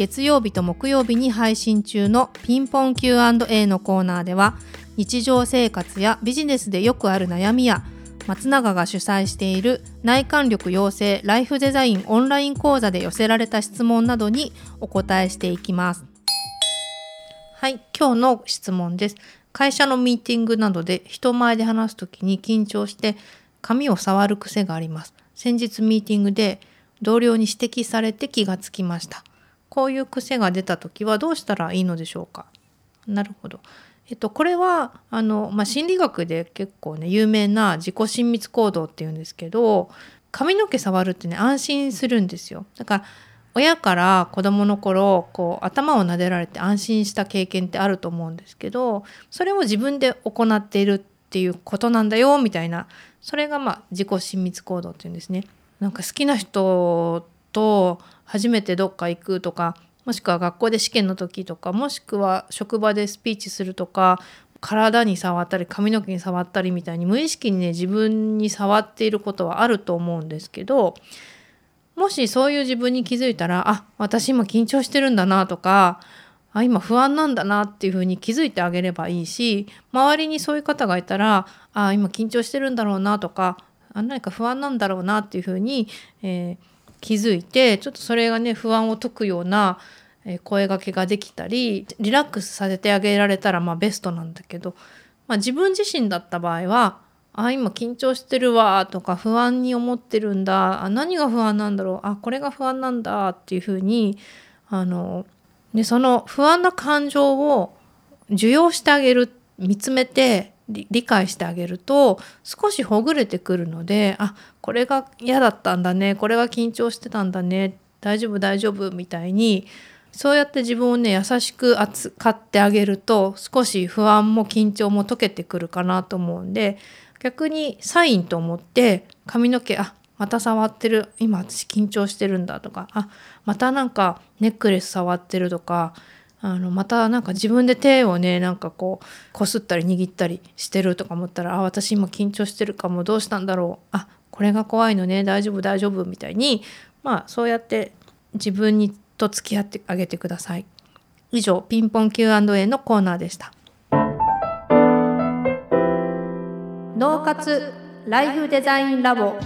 月曜日と木曜日に配信中のピンポン Q&A のコーナーでは日常生活やビジネスでよくある悩みや松永が主催している内観力養成ライフデザインオンライン講座で寄せられた質問などにお答えしていきます。はい、今日の質問です。会社のミーティングなどで人前で話すときに緊張して紙を触る癖があります。先日ミーティングで同僚に指摘されて気がつきました。こういう癖が出た時はどうしたらいいのでしょうか？なるほど。えっと、これはあの、まあ、心理学で結構ね有名な自己親密行動っていうんですけど髪の毛触るってね安心するんですよ。だから親から子供の頃こう頭を撫でられて安心した経験ってあると思うんですけどそれを自分で行っているっていうことなんだよみたいなそれがまあ自己親密行動っていうんですね。なんか好きな人と初めてどっか行くとかもしくは学校で試験の時とかもしくは職場でスピーチするとか体に触ったり髪の毛に触ったりみたいに無意識にね自分に触っていることはあると思うんですけどもしそういう自分に気づいたらあ私今緊張してるんだなとかあ今不安なんだなっていうふうに気づいてあげればいいし周りにそういう方がいたらあ今緊張してるんだろうなとかあ何か不安なんだろうなっていうふうに、えー気づいてちょっとそれがね不安を解くような声がけができたりリラックスさせてあげられたらまあベストなんだけど、まあ、自分自身だった場合は「あ今緊張してるわ」とか「不安に思ってるんだ」あ「何が不安なんだろう」あ「これが不安なんだ」っていうふうにあの、ね、その不安な感情を受容してあげる見つめて理解してあげると少しほぐれてくるのであこれが嫌だったんだねこれが緊張してたんだね大丈夫大丈夫みたいにそうやって自分をね優しく扱ってあげると少し不安も緊張も解けてくるかなと思うんで逆にサインと思って髪の毛あまた触ってる今私緊張してるんだとかあまたなんかネックレス触ってるとかあのまたなんか自分で手をねなんかこうこすったり握ったりしてるとか思ったらあ私今緊張してるかもどうしたんだろうあこれが怖いのね大丈夫大丈夫みたいにまあそうやって自分にと付き合ってあげてください。以上ピンポン Q&A のコーナーでした。脳活ライフデザインラボ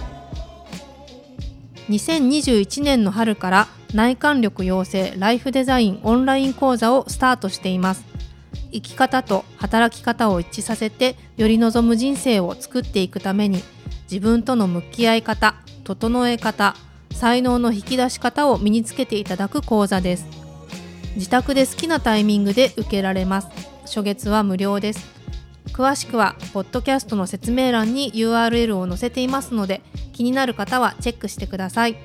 2021年の春から内観力養成ライフデザインオンライン講座をスタートしています。生き方と働き方を一致させてより望む人生を作っていくために自分との向き合い方整え方才能の引き出し方を身につけていただく講座です。自宅で好きなタイミングで受けられます。初月は無料です。詳しくはポッドキャストの説明欄に URL を載せていますので気になる方はチェックしてください。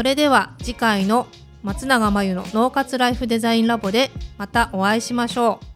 それでは次回の松永真由の脳活ライフデザインラボでまたお会いしましょう。